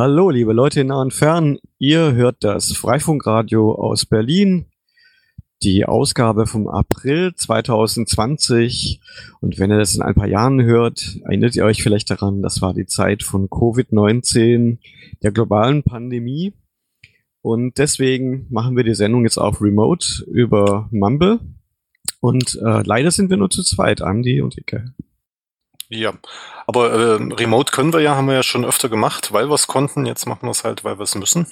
Hallo, liebe Leute in nah und fern. Ihr hört das Freifunkradio aus Berlin. Die Ausgabe vom April 2020. Und wenn ihr das in ein paar Jahren hört, erinnert ihr euch vielleicht daran, das war die Zeit von Covid-19, der globalen Pandemie. Und deswegen machen wir die Sendung jetzt auch remote über Mumble. Und äh, leider sind wir nur zu zweit, Andy und Icke. Ja, aber äh, Remote können wir ja, haben wir ja schon öfter gemacht, weil wir es konnten. Jetzt machen wir es halt, weil wir es müssen.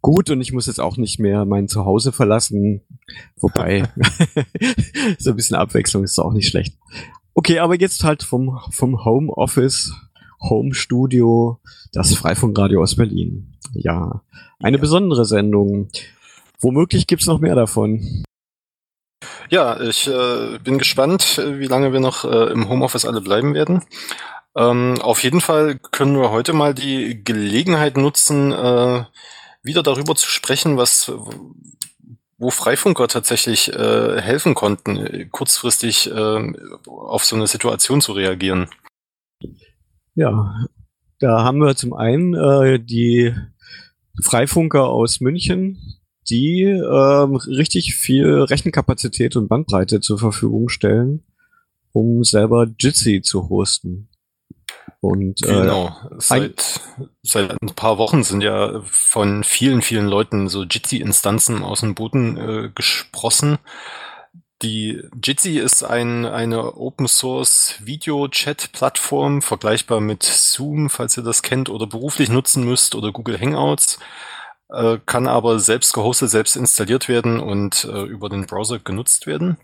Gut, und ich muss jetzt auch nicht mehr mein Zuhause verlassen. Wobei, so ein bisschen Abwechslung ist auch nicht schlecht. Okay, aber jetzt halt vom, vom Homeoffice, Home Studio, das Freifunkradio aus Berlin. Ja, eine ja. besondere Sendung. Womöglich gibt's noch mehr davon. Ja, ich äh, bin gespannt, wie lange wir noch äh, im Homeoffice alle bleiben werden. Ähm, auf jeden Fall können wir heute mal die Gelegenheit nutzen, äh, wieder darüber zu sprechen, was wo Freifunker tatsächlich äh, helfen konnten, kurzfristig äh, auf so eine Situation zu reagieren. Ja, da haben wir zum einen äh, die Freifunker aus München, die ähm, richtig viel Rechenkapazität und Bandbreite zur Verfügung stellen, um selber Jitsi zu hosten. Und, äh, genau. Seit, seit ein paar Wochen sind ja von vielen, vielen Leuten so Jitsi-Instanzen aus dem Boden äh, gesprossen. Die Jitsi ist ein, eine Open Source Video Chat Plattform, vergleichbar mit Zoom, falls ihr das kennt oder beruflich nutzen müsst oder Google Hangouts. Äh, kann aber selbst gehostet, selbst installiert werden und äh, über den Browser genutzt werden.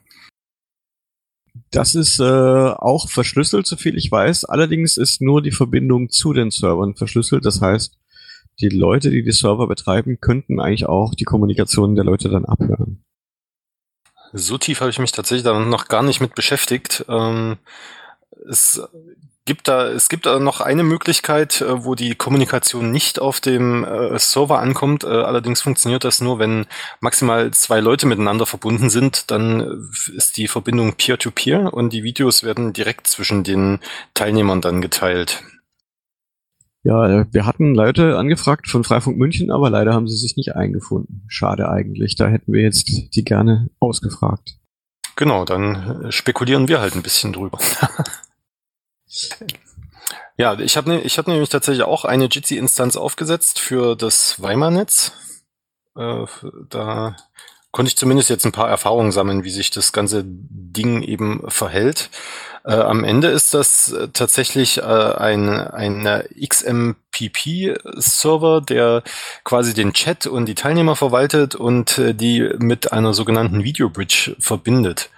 Das ist äh, auch verschlüsselt, so viel ich weiß. Allerdings ist nur die Verbindung zu den Servern verschlüsselt. Das heißt, die Leute, die die Server betreiben, könnten eigentlich auch die Kommunikation der Leute dann abhören. So tief habe ich mich tatsächlich da noch gar nicht mit beschäftigt. Ähm, es gibt da, es gibt da noch eine Möglichkeit, äh, wo die Kommunikation nicht auf dem äh, Server ankommt. Äh, allerdings funktioniert das nur, wenn maximal zwei Leute miteinander verbunden sind. Dann ist die Verbindung Peer-to-Peer -Peer und die Videos werden direkt zwischen den Teilnehmern dann geteilt. Ja, wir hatten Leute angefragt von Freifunk München, aber leider haben sie sich nicht eingefunden. Schade eigentlich. Da hätten wir jetzt die gerne ausgefragt. Genau, dann spekulieren wir halt ein bisschen drüber. Ja, ich habe ne, ich hab nämlich tatsächlich auch eine Jitsi-Instanz aufgesetzt für das Weimar-Netz. Äh, da konnte ich zumindest jetzt ein paar Erfahrungen sammeln, wie sich das ganze Ding eben verhält. Äh, am Ende ist das äh, tatsächlich äh, ein, ein XMPP-Server, der quasi den Chat und die Teilnehmer verwaltet und äh, die mit einer sogenannten Video Bridge verbindet.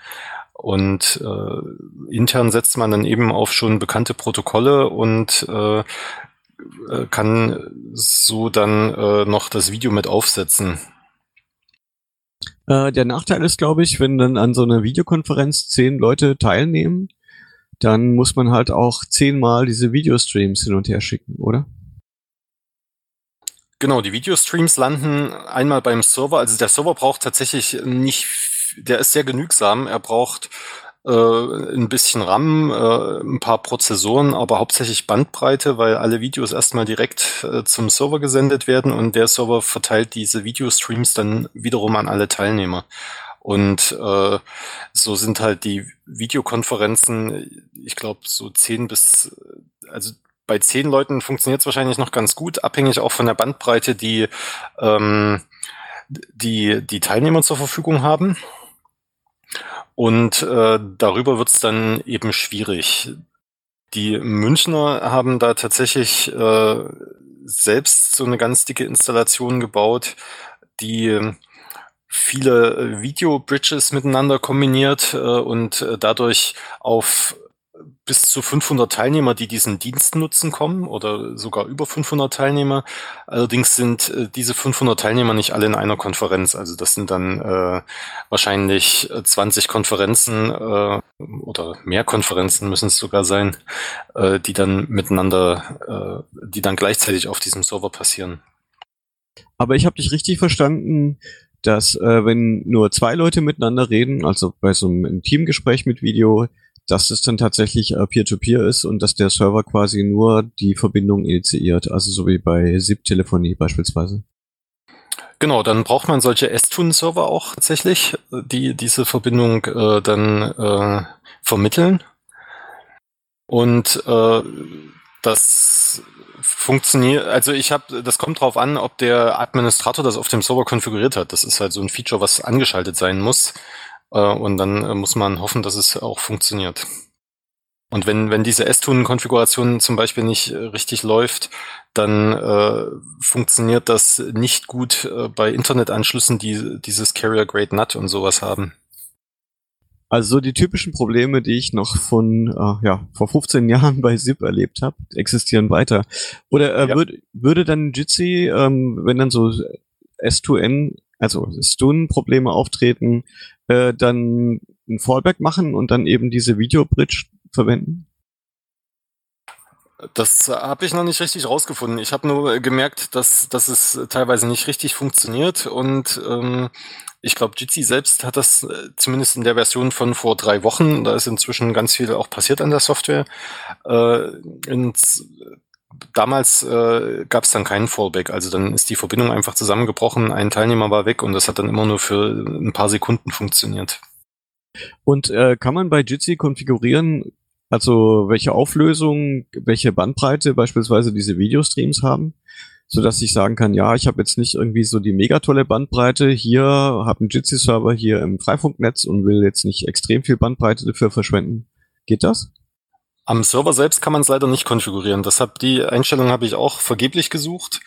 Und äh, intern setzt man dann eben auf schon bekannte Protokolle und äh, äh, kann so dann äh, noch das Video mit aufsetzen. Äh, der Nachteil ist, glaube ich, wenn dann an so einer Videokonferenz zehn Leute teilnehmen, dann muss man halt auch zehnmal diese Videostreams hin und her schicken, oder? Genau, die Videostreams landen einmal beim Server. Also der Server braucht tatsächlich nicht der ist sehr genügsam. Er braucht äh, ein bisschen RAM, äh, ein paar Prozessoren, aber hauptsächlich Bandbreite, weil alle Videos erstmal direkt äh, zum Server gesendet werden und der Server verteilt diese Videostreams dann wiederum an alle Teilnehmer. Und äh, so sind halt die Videokonferenzen, ich glaube, so zehn bis, also bei zehn Leuten funktioniert es wahrscheinlich noch ganz gut, abhängig auch von der Bandbreite, die ähm, die, die Teilnehmer zur Verfügung haben. Und äh, darüber wird es dann eben schwierig. Die Münchner haben da tatsächlich äh, selbst so eine ganz dicke Installation gebaut, die viele Video-Bridges miteinander kombiniert äh, und äh, dadurch auf bis zu 500 Teilnehmer, die diesen Dienst nutzen, kommen oder sogar über 500 Teilnehmer. Allerdings sind äh, diese 500 Teilnehmer nicht alle in einer Konferenz. Also das sind dann äh, wahrscheinlich 20 Konferenzen äh, oder mehr Konferenzen müssen es sogar sein, äh, die dann miteinander, äh, die dann gleichzeitig auf diesem Server passieren. Aber ich habe dich richtig verstanden, dass äh, wenn nur zwei Leute miteinander reden, also bei so einem Teamgespräch mit Video, dass es dann tatsächlich äh, Peer-to-Peer -Peer ist und dass der Server quasi nur die Verbindung initiiert, also so wie bei SIP-Telefonie beispielsweise. Genau, dann braucht man solche S-Tune-Server auch tatsächlich, die diese Verbindung äh, dann äh, vermitteln. Und äh, das funktioniert, also ich habe, das kommt drauf an, ob der Administrator das auf dem Server konfiguriert hat. Das ist halt so ein Feature, was angeschaltet sein muss. Äh, und dann äh, muss man hoffen, dass es auch funktioniert. Und wenn, wenn diese S-Tune-Konfiguration zum Beispiel nicht äh, richtig läuft, dann äh, funktioniert das nicht gut äh, bei Internetanschlüssen, die dieses Carrier Grade NAT und sowas haben. Also die typischen Probleme, die ich noch von äh, ja vor 15 Jahren bei SIP erlebt habe, existieren weiter. Oder äh, ja. würd, würde dann Jitsi, ähm, wenn dann so S2N, also Stun-Probleme auftreten, äh, dann ein Fallback machen und dann eben diese Video-Bridge verwenden? Das habe ich noch nicht richtig rausgefunden. Ich habe nur gemerkt, dass, dass es teilweise nicht richtig funktioniert und ähm, ich glaube, Jitsi selbst hat das äh, zumindest in der Version von vor drei Wochen, da ist inzwischen ganz viel auch passiert an der Software. Äh, ins, damals äh, gab es dann keinen Fallback, also dann ist die Verbindung einfach zusammengebrochen, ein Teilnehmer war weg und das hat dann immer nur für ein paar Sekunden funktioniert. Und äh, kann man bei Jitsi konfigurieren, also welche Auflösung, welche Bandbreite beispielsweise diese Videostreams haben? so dass ich sagen kann, ja, ich habe jetzt nicht irgendwie so die mega tolle Bandbreite hier, habe einen Jitsi-Server hier im Freifunknetz und will jetzt nicht extrem viel Bandbreite dafür verschwenden. Geht das? Am Server selbst kann man es leider nicht konfigurieren. Deshalb die Einstellung habe ich auch vergeblich gesucht.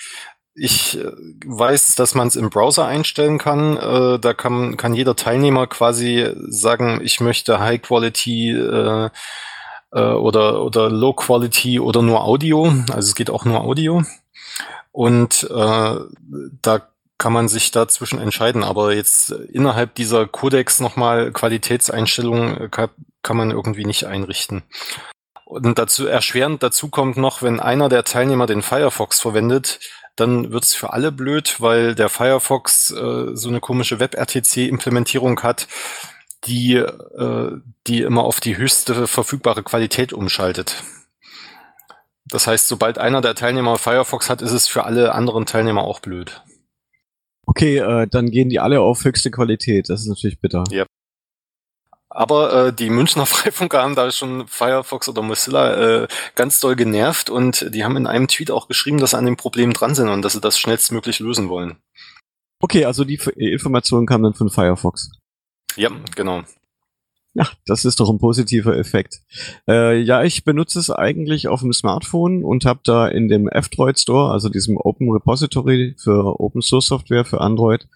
Ich äh, weiß, dass man es im Browser einstellen kann. Äh, da kann, kann jeder Teilnehmer quasi sagen, ich möchte High Quality äh, äh, oder, oder Low Quality oder nur Audio. Also es geht auch nur Audio. Und äh, da kann man sich dazwischen entscheiden. Aber jetzt innerhalb dieser Codex nochmal Qualitätseinstellungen kann, kann man irgendwie nicht einrichten. Und dazu erschwerend dazu kommt noch, wenn einer der Teilnehmer den Firefox verwendet, dann wird's für alle blöd, weil der Firefox äh, so eine komische WebRTC-Implementierung hat, die, äh, die immer auf die höchste verfügbare Qualität umschaltet. Das heißt, sobald einer der Teilnehmer Firefox hat, ist es für alle anderen Teilnehmer auch blöd. Okay, äh, dann gehen die alle auf höchste Qualität. Das ist natürlich bitter. Ja. Aber äh, die Münchner Freifunker haben da schon Firefox oder Mozilla äh, ganz doll genervt und die haben in einem Tweet auch geschrieben, dass sie an dem Problem dran sind und dass sie das schnellstmöglich lösen wollen. Okay, also die Information kam dann von Firefox. Ja, genau. Ja, das ist doch ein positiver Effekt. Äh, ja, ich benutze es eigentlich auf dem Smartphone und habe da in dem F-Droid Store, also diesem Open Repository für Open Source Software für Android,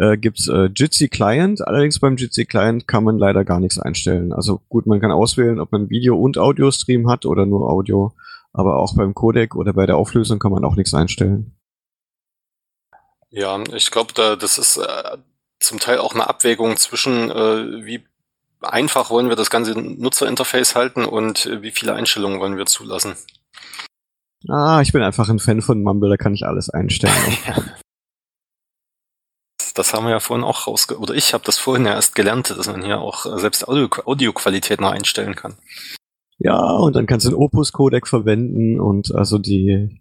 äh, gibt's äh, Jitsi Client. Allerdings beim Jitsi Client kann man leider gar nichts einstellen. Also gut, man kann auswählen, ob man Video und Audio Stream hat oder nur Audio. Aber auch beim Codec oder bei der Auflösung kann man auch nichts einstellen. Ja, ich glaube, da das ist äh, zum Teil auch eine Abwägung zwischen, äh, wie einfach wollen wir das ganze Nutzerinterface halten und äh, wie viele Einstellungen wollen wir zulassen? Ah, ich bin einfach ein Fan von Mumble, da kann ich alles einstellen. Das haben wir ja vorhin auch rausge... Oder ich habe das vorhin ja erst gelernt, dass man hier auch äh, selbst Audio Audioqualität noch einstellen kann. Ja, und dann kannst du den Opus-Codec verwenden und also die,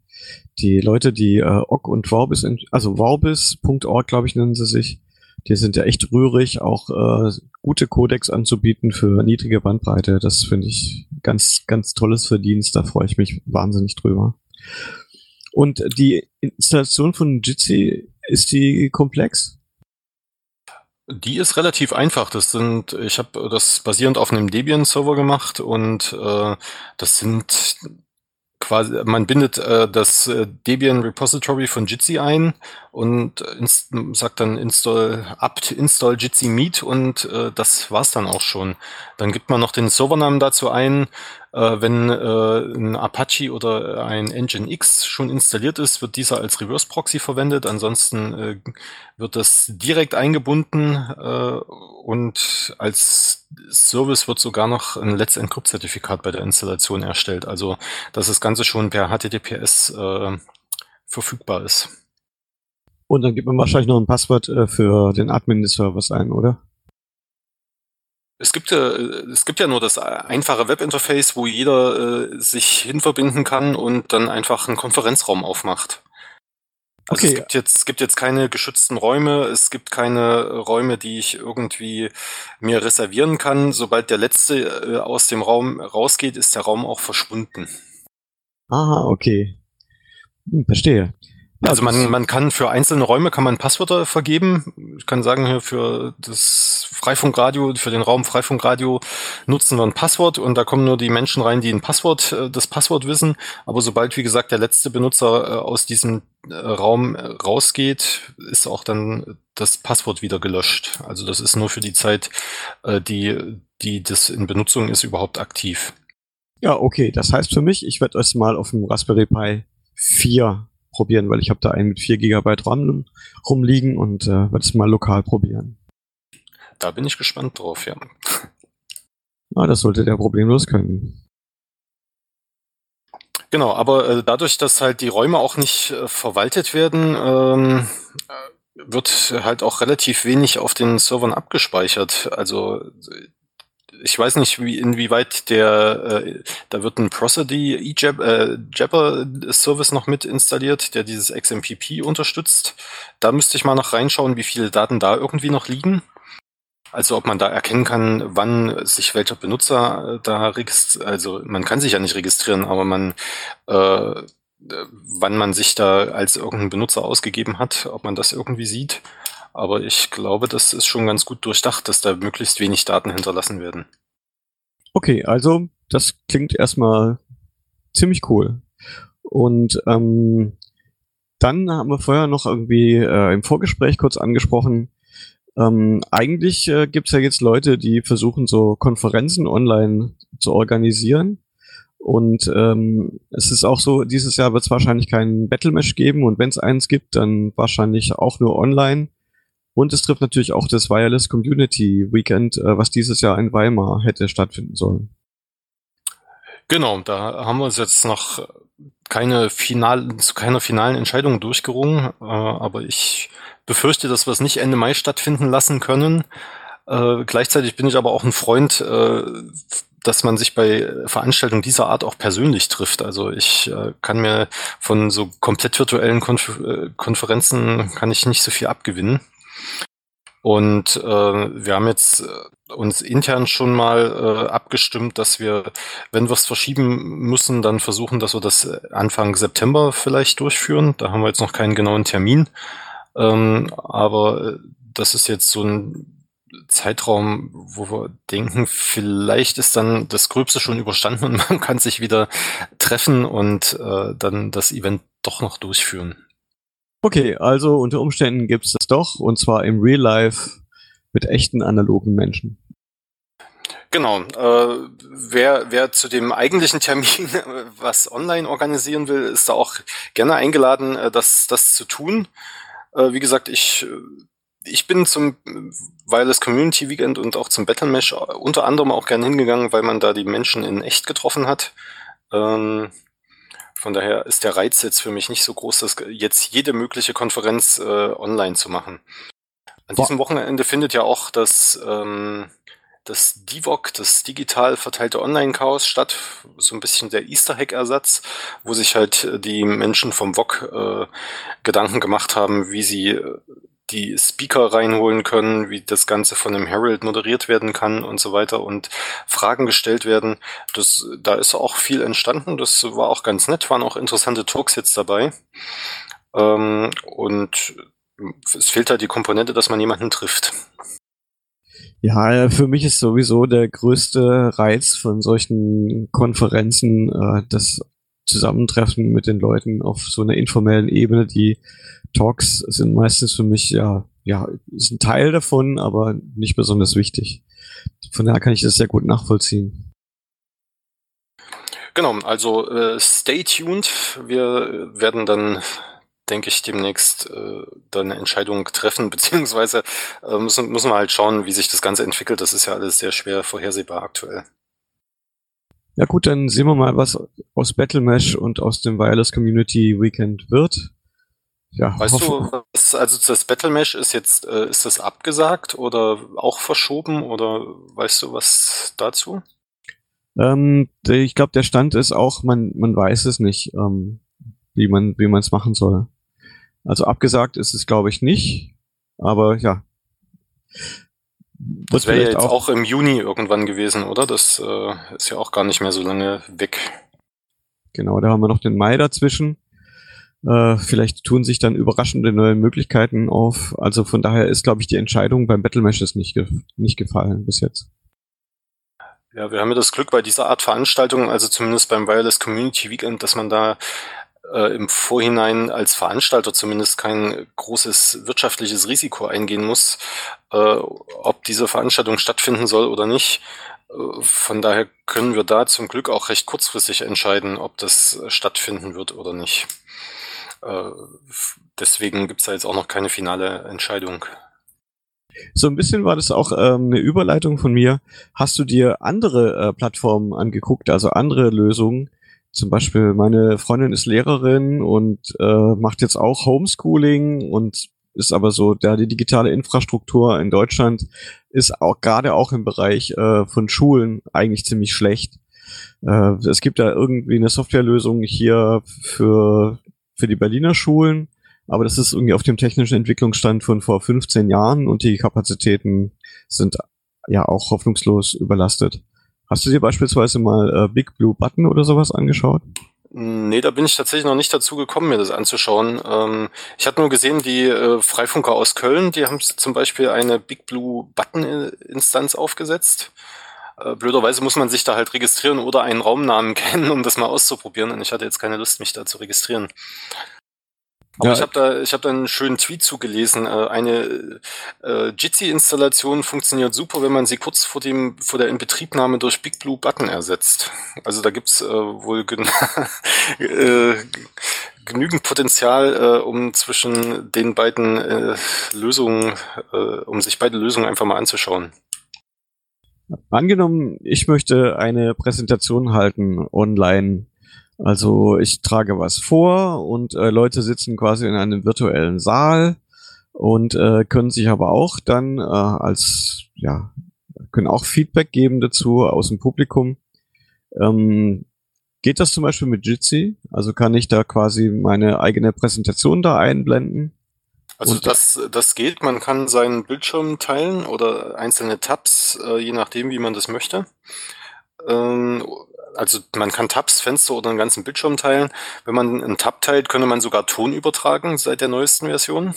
die Leute, die äh, OGG und Vorbis, also Vorbis.org, glaube ich, nennen sie sich, die sind ja echt rührig, auch äh, gute Codecs anzubieten für niedrige Bandbreite. Das finde ich ganz, ganz tolles Verdienst. Da freue ich mich wahnsinnig drüber. Und die Installation von Jitsi, ist die komplex? Die ist relativ einfach. Das sind, ich habe das basierend auf einem Debian-Server gemacht und äh, das sind quasi, man bindet äh, das äh, Debian Repository von Jitsi ein und inst sagt dann install apt install Jitsi Meet und äh, das war's dann auch schon. Dann gibt man noch den Servernamen dazu ein äh, wenn äh, ein Apache oder ein Nginx schon installiert ist, wird dieser als Reverse Proxy verwendet. Ansonsten äh, wird das direkt eingebunden äh, und als Service wird sogar noch ein Let's Encrypt Zertifikat bei der Installation erstellt. Also, dass das Ganze schon per HTTPS äh, verfügbar ist. Und dann gibt man wahrscheinlich noch ein Passwort äh, für den Admin des Servers ein, oder? Es gibt ja, es gibt ja nur das einfache Webinterface, wo jeder äh, sich hinverbinden kann und dann einfach einen Konferenzraum aufmacht. Also okay. es gibt jetzt, es gibt jetzt keine geschützten Räume, es gibt keine Räume, die ich irgendwie mir reservieren kann. Sobald der letzte äh, aus dem Raum rausgeht, ist der Raum auch verschwunden. Aha, okay. Hm, verstehe. Also man, man kann für einzelne Räume kann man Passwörter vergeben. Ich kann sagen, hier für das Freifunkradio, für den Raum Freifunkradio nutzen wir ein Passwort und da kommen nur die Menschen rein, die ein Passwort, äh, das Passwort wissen. Aber sobald, wie gesagt, der letzte Benutzer äh, aus diesem äh, Raum rausgeht, ist auch dann das Passwort wieder gelöscht. Also das ist nur für die Zeit, die, die das in Benutzung ist, überhaupt aktiv. Ja, okay. Das heißt für mich, ich werde es mal auf dem Raspberry Pi 4 probieren, weil ich habe da einen mit 4 GB RAM rumliegen und äh, werde es mal lokal probieren. Da bin ich gespannt drauf, ja. Na, das sollte der problemlos können. Genau, aber äh, dadurch, dass halt die Räume auch nicht äh, verwaltet werden, ähm, wird halt auch relativ wenig auf den Servern abgespeichert. Also ich weiß nicht, wie, inwieweit der, äh, da wird ein Prosody eJab, äh, Jabber Service noch mit installiert, der dieses XMPP unterstützt. Da müsste ich mal noch reinschauen, wie viele Daten da irgendwie noch liegen. Also ob man da erkennen kann, wann sich welcher Benutzer äh, da registriert, also man kann sich ja nicht registrieren, aber man, äh, wann man sich da als irgendein Benutzer ausgegeben hat, ob man das irgendwie sieht. Aber ich glaube, das ist schon ganz gut durchdacht, dass da möglichst wenig Daten hinterlassen werden. Okay, also das klingt erstmal ziemlich cool. Und ähm, dann haben wir vorher noch irgendwie äh, im Vorgespräch kurz angesprochen, ähm, eigentlich äh, gibt ja jetzt Leute, die versuchen, so Konferenzen online zu organisieren. Und ähm, es ist auch so, dieses Jahr wird es wahrscheinlich keinen Battle Mesh geben und wenn es eins gibt, dann wahrscheinlich auch nur online. Und es trifft natürlich auch das Wireless Community Weekend, äh, was dieses Jahr in Weimar hätte stattfinden sollen. Genau, da haben wir uns jetzt noch keine final, zu keiner finalen Entscheidung durchgerungen, äh, aber ich befürchte, dass wir es nicht Ende Mai stattfinden lassen können. Äh, gleichzeitig bin ich aber auch ein Freund, dass man sich bei Veranstaltungen dieser Art auch persönlich trifft. Also ich kann mir von so komplett virtuellen Konf Konferenzen kann ich nicht so viel abgewinnen. Und äh, wir haben jetzt äh, uns intern schon mal äh, abgestimmt, dass wir, wenn wir es verschieben müssen, dann versuchen, dass wir das Anfang September vielleicht durchführen. Da haben wir jetzt noch keinen genauen Termin. Ähm, aber äh, das ist jetzt so ein Zeitraum, wo wir denken, vielleicht ist dann das Gröbste schon überstanden und man kann sich wieder treffen und äh, dann das Event doch noch durchführen. Okay, also unter Umständen gibt es das doch, und zwar im Real Life mit echten analogen Menschen. Genau. Äh, wer, wer zu dem eigentlichen Termin was online organisieren will, ist da auch gerne eingeladen, äh, das, das zu tun. Äh, wie gesagt, ich, ich bin zum Wireless Community Weekend und auch zum Battle Mesh unter anderem auch gerne hingegangen, weil man da die Menschen in echt getroffen hat. Ähm, von daher ist der Reiz jetzt für mich nicht so groß, dass jetzt jede mögliche Konferenz äh, online zu machen. An diesem Wochenende findet ja auch das, ähm, das DIVOC, das digital verteilte Online-Chaos statt, so ein bisschen der Easter Hack-Ersatz, wo sich halt die Menschen vom VOC äh, Gedanken gemacht haben, wie sie äh, die Speaker reinholen können, wie das Ganze von einem Herald moderiert werden kann und so weiter und Fragen gestellt werden. Das, da ist auch viel entstanden. Das war auch ganz nett, waren auch interessante Talks jetzt dabei. Ähm, und es fehlt halt die Komponente, dass man jemanden trifft. Ja, für mich ist sowieso der größte Reiz von solchen Konferenzen äh, das Zusammentreffen mit den Leuten auf so einer informellen Ebene, die Talks sind meistens für mich ja, ja, ist ein Teil davon, aber nicht besonders wichtig. Von daher kann ich das sehr gut nachvollziehen. Genau, also äh, stay tuned. Wir werden dann, denke ich, demnächst äh, dann eine Entscheidung treffen, beziehungsweise äh, müssen, müssen wir halt schauen, wie sich das Ganze entwickelt. Das ist ja alles sehr schwer vorhersehbar aktuell. Ja gut, dann sehen wir mal, was aus Battle Mesh und aus dem Wireless Community Weekend wird. ja. Weißt du, was, also das Battle Mesh ist jetzt, äh, ist das abgesagt oder auch verschoben oder weißt du was dazu? Ähm, ich glaube, der Stand ist auch, man, man weiß es nicht, ähm, wie man wie man es machen soll. Also abgesagt ist es, glaube ich, nicht. Aber ja. Das wäre ja jetzt auch, auch, im Juni irgendwann gewesen, oder? Das äh, ist ja auch gar nicht mehr so lange weg. Genau, da haben wir noch den Mai dazwischen. Äh, vielleicht tun sich dann überraschende neue Möglichkeiten auf. Also von daher ist, glaube ich, die Entscheidung beim Battle Matches nicht, ge nicht gefallen bis jetzt. Ja, wir haben ja das Glück bei dieser Art Veranstaltung, also zumindest beim Wireless Community Weekend, dass man da äh, im Vorhinein als Veranstalter zumindest kein großes wirtschaftliches Risiko eingehen muss, äh, ob diese Veranstaltung stattfinden soll oder nicht. Äh, von daher können wir da zum Glück auch recht kurzfristig entscheiden, ob das stattfinden wird oder nicht. Äh, deswegen gibt es da jetzt auch noch keine finale Entscheidung. So ein bisschen war das auch ähm, eine Überleitung von mir. Hast du dir andere äh, Plattformen angeguckt, also andere Lösungen? Zum Beispiel meine Freundin ist Lehrerin und äh, macht jetzt auch Homeschooling und ist aber so, da die digitale Infrastruktur in Deutschland ist auch gerade auch im Bereich äh, von Schulen eigentlich ziemlich schlecht. Äh, es gibt da irgendwie eine Softwarelösung hier für für die Berliner Schulen, aber das ist irgendwie auf dem technischen Entwicklungsstand von vor 15 Jahren und die Kapazitäten sind ja auch hoffnungslos überlastet. Hast du dir beispielsweise mal äh, Big Blue Button oder sowas angeschaut? Nee, da bin ich tatsächlich noch nicht dazu gekommen, mir das anzuschauen. Ähm, ich hatte nur gesehen, die äh, Freifunker aus Köln, die haben zum Beispiel eine Big Blue Button-Instanz aufgesetzt. Äh, blöderweise muss man sich da halt registrieren oder einen Raumnamen kennen, um das mal auszuprobieren. Und ich hatte jetzt keine Lust, mich da zu registrieren. Aber ja. ich habe da, ich habe da einen schönen Tweet zugelesen. Äh, eine äh, Jitsi-Installation funktioniert super, wenn man sie kurz vor dem vor der Inbetriebnahme durch Big Blue Button ersetzt. Also da gibt's äh, wohl gen äh, genügend Potenzial, äh, um zwischen den beiden äh, Lösungen, äh, um sich beide Lösungen einfach mal anzuschauen. Angenommen, ich möchte eine Präsentation halten online. Also ich trage was vor und äh, Leute sitzen quasi in einem virtuellen Saal und äh, können sich aber auch dann äh, als, ja, können auch Feedback geben dazu aus dem Publikum. Ähm, geht das zum Beispiel mit Jitsi? Also kann ich da quasi meine eigene Präsentation da einblenden? Also und das, das geht, man kann seinen Bildschirm teilen oder einzelne Tabs, äh, je nachdem, wie man das möchte. Ähm, also man kann Tabs, Fenster oder einen ganzen Bildschirm teilen. Wenn man einen Tab teilt, könnte man sogar Ton übertragen seit der neuesten Version.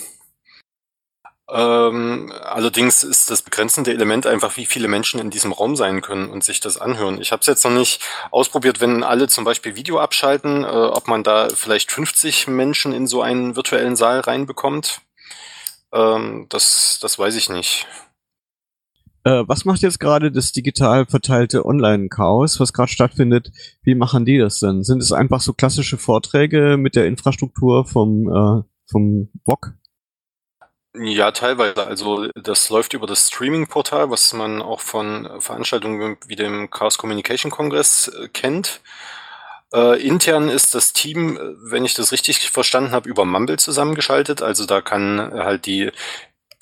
Ähm, allerdings ist das begrenzende Element einfach, wie viele Menschen in diesem Raum sein können und sich das anhören. Ich habe es jetzt noch nicht ausprobiert, wenn alle zum Beispiel Video abschalten, äh, ob man da vielleicht 50 Menschen in so einen virtuellen Saal reinbekommt. Ähm, das, das weiß ich nicht. Äh, was macht jetzt gerade das digital verteilte Online-Chaos, was gerade stattfindet? Wie machen die das denn? Sind es einfach so klassische Vorträge mit der Infrastruktur vom, äh, vom VOG? Ja, teilweise. Also das läuft über das Streaming-Portal, was man auch von Veranstaltungen wie dem Chaos Communication Congress äh, kennt. Äh, intern ist das Team, äh, wenn ich das richtig verstanden habe, über Mumble zusammengeschaltet. Also da kann halt die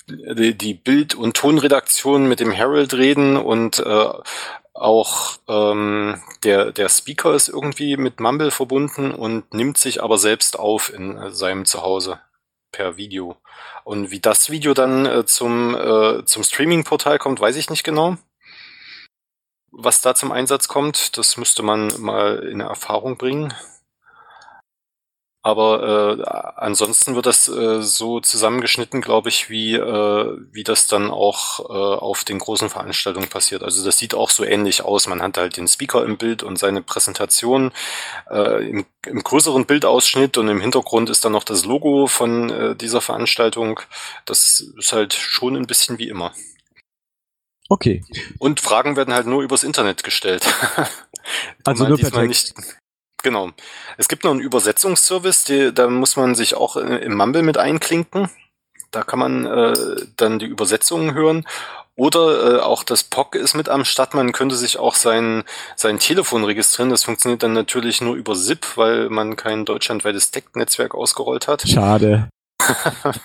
die, Bild- und Tonredaktion mit dem Herald reden und äh, auch ähm, der, der Speaker ist irgendwie mit Mumble verbunden und nimmt sich aber selbst auf in äh, seinem Zuhause per Video. Und wie das Video dann äh, zum, äh, zum Streaming-Portal kommt, weiß ich nicht genau was da zum Einsatz kommt. Das müsste man mal in Erfahrung bringen. Aber äh, ansonsten wird das äh, so zusammengeschnitten, glaube ich, wie, äh, wie das dann auch äh, auf den großen Veranstaltungen passiert. Also das sieht auch so ähnlich aus. Man hat halt den Speaker im Bild und seine Präsentation äh, im, im größeren Bildausschnitt und im Hintergrund ist dann noch das Logo von äh, dieser Veranstaltung. Das ist halt schon ein bisschen wie immer. Okay. Und Fragen werden halt nur übers Internet gestellt. also nur per Text. Nicht, genau. Es gibt noch einen Übersetzungsservice, die, da muss man sich auch äh, im Mumble mit einklinken. Da kann man äh, dann die Übersetzungen hören. Oder äh, auch das POC ist mit am Start. Man könnte sich auch sein, sein Telefon registrieren. Das funktioniert dann natürlich nur über SIP, weil man kein deutschlandweites Deck-Netzwerk ausgerollt hat. Schade.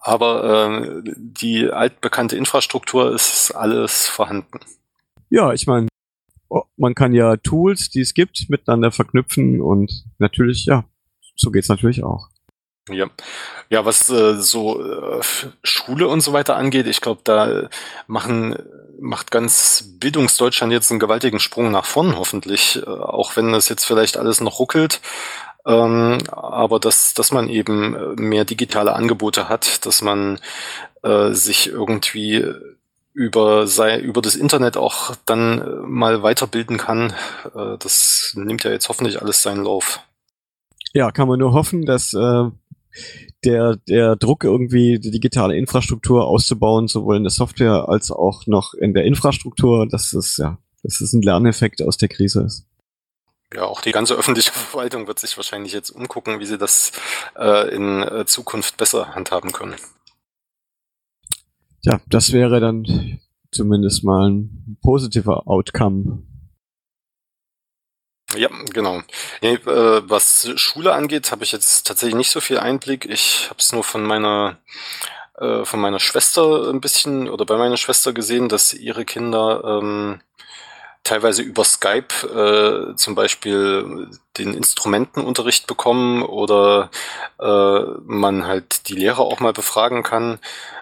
Aber äh, die altbekannte Infrastruktur ist alles vorhanden. Ja, ich meine, man kann ja Tools, die es gibt, miteinander verknüpfen und natürlich, ja, so geht's natürlich auch. Ja, ja, was äh, so äh, Schule und so weiter angeht, ich glaube, da machen macht ganz Bildungsdeutschland jetzt einen gewaltigen Sprung nach vorn, hoffentlich, äh, auch wenn das jetzt vielleicht alles noch ruckelt. Ähm, aber dass, dass man eben mehr digitale Angebote hat, dass man äh, sich irgendwie über, sei, über das Internet auch dann äh, mal weiterbilden kann, äh, das nimmt ja jetzt hoffentlich alles seinen Lauf. Ja, kann man nur hoffen, dass äh, der, der Druck irgendwie die digitale Infrastruktur auszubauen, sowohl in der Software als auch noch in der Infrastruktur, dass es ja, dass es ein Lerneffekt aus der Krise ist. Ja, auch die ganze öffentliche Verwaltung wird sich wahrscheinlich jetzt umgucken, wie sie das äh, in äh, Zukunft besser handhaben können. Ja, das wäre dann zumindest mal ein positiver Outcome ja, genau. Äh, was Schule angeht, habe ich jetzt tatsächlich nicht so viel Einblick. Ich habe es nur von meiner äh, von meiner Schwester ein bisschen oder bei meiner Schwester gesehen, dass ihre Kinder ähm, teilweise über Skype äh, zum Beispiel den Instrumentenunterricht bekommen oder äh, man halt die Lehrer auch mal befragen kann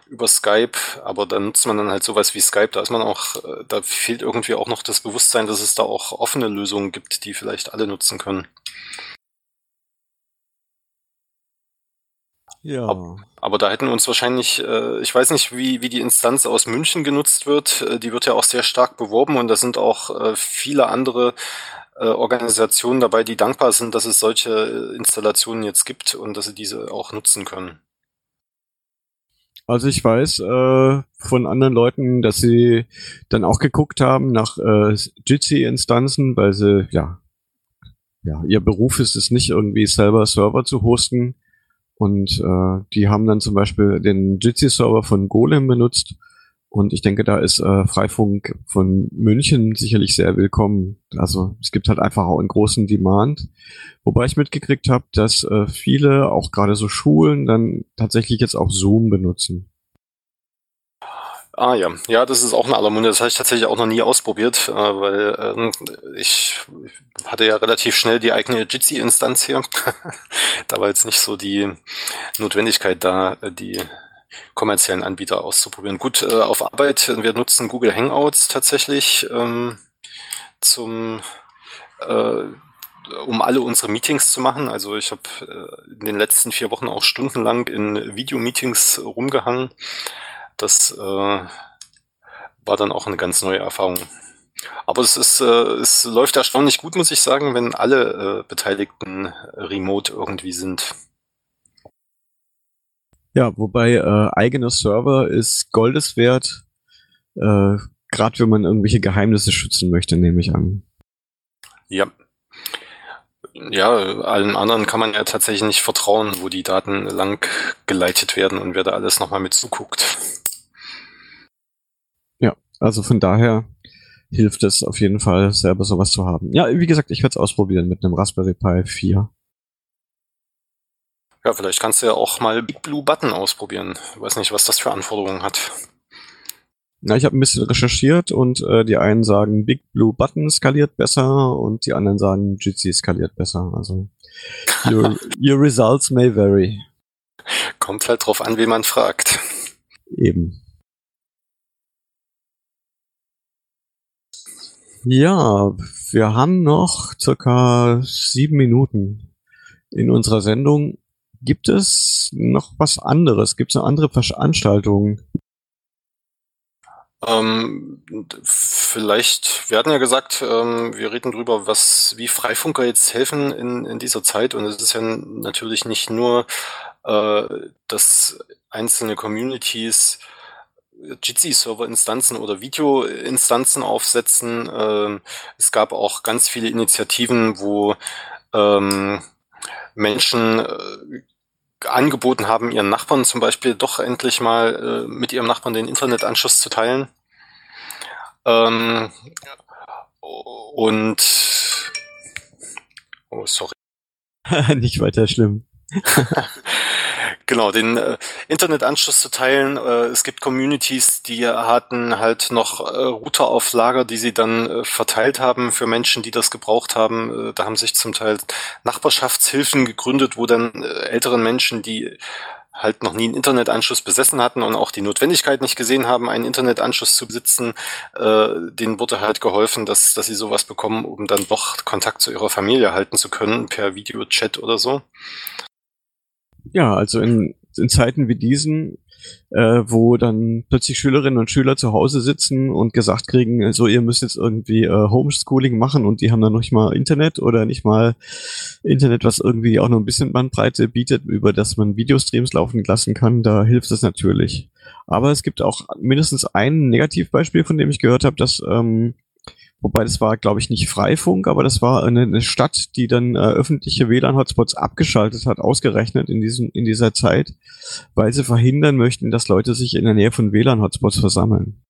über Skype, aber da nutzt man dann halt sowas wie Skype, da ist man auch, äh, da fehlt irgendwie auch noch das Bewusstsein, dass es da auch offene Lösungen gibt, die vielleicht alle nutzen können. Ja. Aber, aber da hätten uns wahrscheinlich, äh, ich weiß nicht, wie, wie die Instanz aus München genutzt wird. Äh, die wird ja auch sehr stark beworben und da sind auch äh, viele andere äh, Organisationen dabei, die dankbar sind, dass es solche äh, Installationen jetzt gibt und dass sie diese auch nutzen können. Also ich weiß äh, von anderen Leuten, dass sie dann auch geguckt haben nach äh, Jitsi-Instanzen, weil sie, ja, ja, ihr Beruf ist es nicht irgendwie selber Server zu hosten, und äh, die haben dann zum Beispiel den Jitsi-Server von Golem benutzt. Und ich denke, da ist äh, Freifunk von München sicherlich sehr willkommen. Also es gibt halt einfach auch einen großen Demand. Wobei ich mitgekriegt habe, dass äh, viele, auch gerade so Schulen, dann tatsächlich jetzt auch Zoom benutzen. Ah ja, ja, das ist auch eine aller Munde. Das habe ich tatsächlich auch noch nie ausprobiert, äh, weil ähm, ich hatte ja relativ schnell die eigene Jitsi-Instanz hier. da war jetzt nicht so die Notwendigkeit da, die kommerziellen Anbieter auszuprobieren. Gut, äh, auf Arbeit, wir nutzen Google Hangouts tatsächlich ähm, zum äh, um alle unsere Meetings zu machen. Also ich habe äh, in den letzten vier Wochen auch stundenlang in Videomeetings rumgehangen das äh, war dann auch eine ganz neue Erfahrung. Aber es ist, äh, es läuft erstaunlich gut, muss ich sagen, wenn alle äh, Beteiligten remote irgendwie sind. Ja, wobei äh, eigener Server ist Goldes wert, äh, gerade wenn man irgendwelche Geheimnisse schützen möchte, nehme ich an. Ja. Ja, allen anderen kann man ja tatsächlich nicht vertrauen, wo die Daten lang geleitet werden und wer da alles nochmal mit zuguckt. Also von daher hilft es auf jeden Fall, selber sowas zu haben. Ja, wie gesagt, ich werde es ausprobieren mit einem Raspberry Pi 4. Ja, vielleicht kannst du ja auch mal Big Blue Button ausprobieren. Ich weiß nicht, was das für Anforderungen hat. Na, ich habe ein bisschen recherchiert und äh, die einen sagen, Big Blue Button skaliert besser und die anderen sagen, Jitsi skaliert besser. Also your, your results may vary. Kommt halt drauf an, wie man fragt. Eben. Ja, wir haben noch circa sieben Minuten in unserer Sendung. Gibt es noch was anderes? Gibt es noch andere Veranstaltungen? Ähm, vielleicht, wir hatten ja gesagt, ähm, wir reden drüber, was, wie Freifunker jetzt helfen in, in dieser Zeit. Und es ist ja natürlich nicht nur, äh, dass einzelne Communities Jitsi-Server-Instanzen oder Video-Instanzen aufsetzen. Ähm, es gab auch ganz viele Initiativen, wo ähm, Menschen äh, angeboten haben, ihren Nachbarn zum Beispiel doch endlich mal äh, mit ihrem Nachbarn den Internetanschluss zu teilen. Ähm, und oh, sorry. Nicht weiter schlimm. genau, den äh, Internetanschluss zu teilen. Äh, es gibt Communities, die hatten halt noch äh, Router auf Lager, die sie dann äh, verteilt haben für Menschen, die das gebraucht haben. Äh, da haben sich zum Teil Nachbarschaftshilfen gegründet, wo dann äh, älteren Menschen, die halt noch nie einen Internetanschluss besessen hatten und auch die Notwendigkeit nicht gesehen haben, einen Internetanschluss zu besitzen, äh, denen wurde halt geholfen, dass, dass sie sowas bekommen, um dann doch Kontakt zu ihrer Familie halten zu können, per Videochat oder so. Ja, also in, in Zeiten wie diesen äh, wo dann plötzlich Schülerinnen und Schüler zu Hause sitzen und gesagt kriegen, so ihr müsst jetzt irgendwie äh, Homeschooling machen und die haben dann noch nicht mal Internet oder nicht mal Internet, was irgendwie auch nur ein bisschen Bandbreite bietet, über das man Videostreams laufen lassen kann, da hilft es natürlich. Aber es gibt auch mindestens ein Negativbeispiel, von dem ich gehört habe, dass ähm, Wobei das war, glaube ich, nicht Freifunk, aber das war eine, eine Stadt, die dann äh, öffentliche WLAN-Hotspots abgeschaltet hat, ausgerechnet in, diesem, in dieser Zeit, weil sie verhindern möchten, dass Leute sich in der Nähe von WLAN-Hotspots versammeln.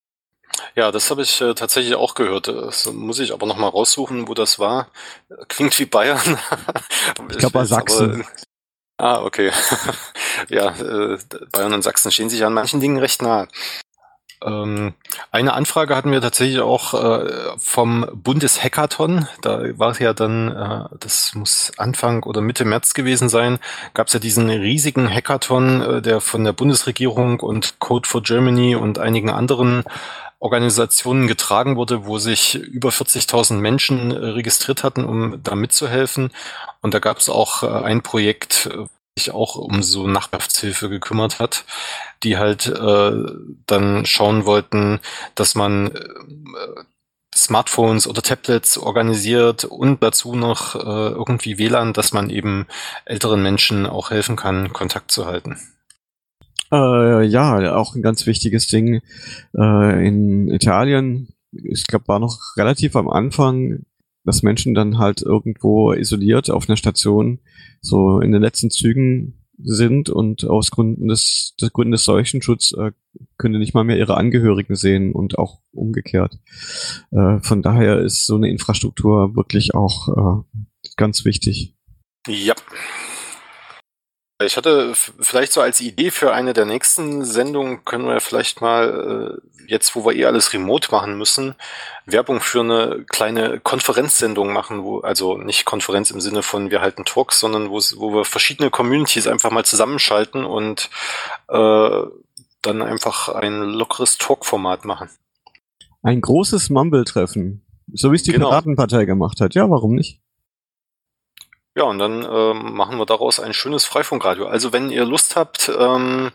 Ja, das habe ich äh, tatsächlich auch gehört. Das muss ich aber nochmal raussuchen, wo das war. Klingt wie Bayern. ich glaube, bei Sachsen. Aber, ah, okay. ja, äh, Bayern und Sachsen stehen sich an manchen Dingen recht nah. Ähm, eine Anfrage hatten wir tatsächlich auch äh, vom Bundeshackathon. Da war es ja dann, äh, das muss Anfang oder Mitte März gewesen sein, gab es ja diesen riesigen Hackathon, äh, der von der Bundesregierung und Code for Germany und einigen anderen Organisationen getragen wurde, wo sich über 40.000 Menschen äh, registriert hatten, um da mitzuhelfen. Und da gab es auch äh, ein Projekt, sich auch um so Nachbarschaftshilfe gekümmert hat, die halt äh, dann schauen wollten, dass man äh, Smartphones oder Tablets organisiert und dazu noch äh, irgendwie WLAN, dass man eben älteren Menschen auch helfen kann, Kontakt zu halten. Äh, ja, auch ein ganz wichtiges Ding äh, in Italien. Ich glaube, war noch relativ am Anfang dass Menschen dann halt irgendwo isoliert auf einer Station so in den letzten Zügen sind und aus Gründen des, des Gründen des Seuchenschutz äh, können nicht mal mehr ihre Angehörigen sehen und auch umgekehrt. Äh, von daher ist so eine Infrastruktur wirklich auch äh, ganz wichtig. Ja. Ich hatte vielleicht so als Idee für eine der nächsten Sendungen können wir vielleicht mal, äh, jetzt wo wir eh alles remote machen müssen, Werbung für eine kleine Konferenzsendung machen, wo, also nicht Konferenz im Sinne von wir halten Talks, sondern wo, wo wir verschiedene Communities einfach mal zusammenschalten und äh, dann einfach ein lockeres Talk-Format machen. Ein großes Mumble-Treffen. So wie es die genau. Piratenpartei gemacht hat. Ja, warum nicht? Ja, und dann ähm, machen wir daraus ein schönes Freifunkradio. Also wenn ihr Lust habt, ähm,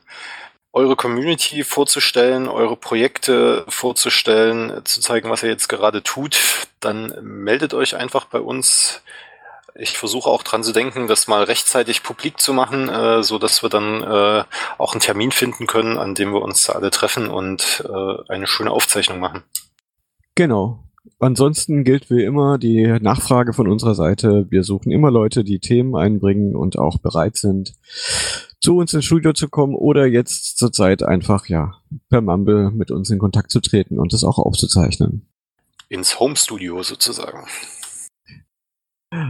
eure Community vorzustellen, eure Projekte vorzustellen, zu zeigen, was ihr jetzt gerade tut, dann meldet euch einfach bei uns. Ich versuche auch dran zu denken, das mal rechtzeitig publik zu machen, äh, so dass wir dann äh, auch einen Termin finden können, an dem wir uns alle treffen und äh, eine schöne Aufzeichnung machen. Genau. Ansonsten gilt wie immer die Nachfrage von unserer Seite. Wir suchen immer Leute, die Themen einbringen und auch bereit sind, zu uns ins Studio zu kommen oder jetzt zurzeit einfach, ja, per Mumble mit uns in Kontakt zu treten und das auch aufzuzeichnen. Ins Home Studio sozusagen.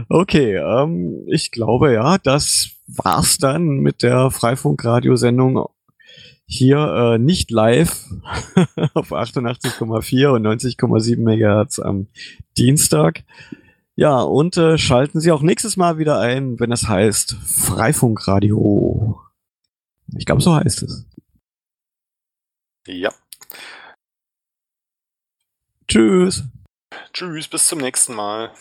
Okay, ähm, ich glaube ja, das war's dann mit der Freifunk-Radiosendung hier äh, nicht live auf 88,4 und 90,7 MHz am Dienstag. Ja, und äh, schalten Sie auch nächstes Mal wieder ein, wenn es heißt Freifunkradio. Ich glaube, so heißt es. Ja. Tschüss. Tschüss, bis zum nächsten Mal.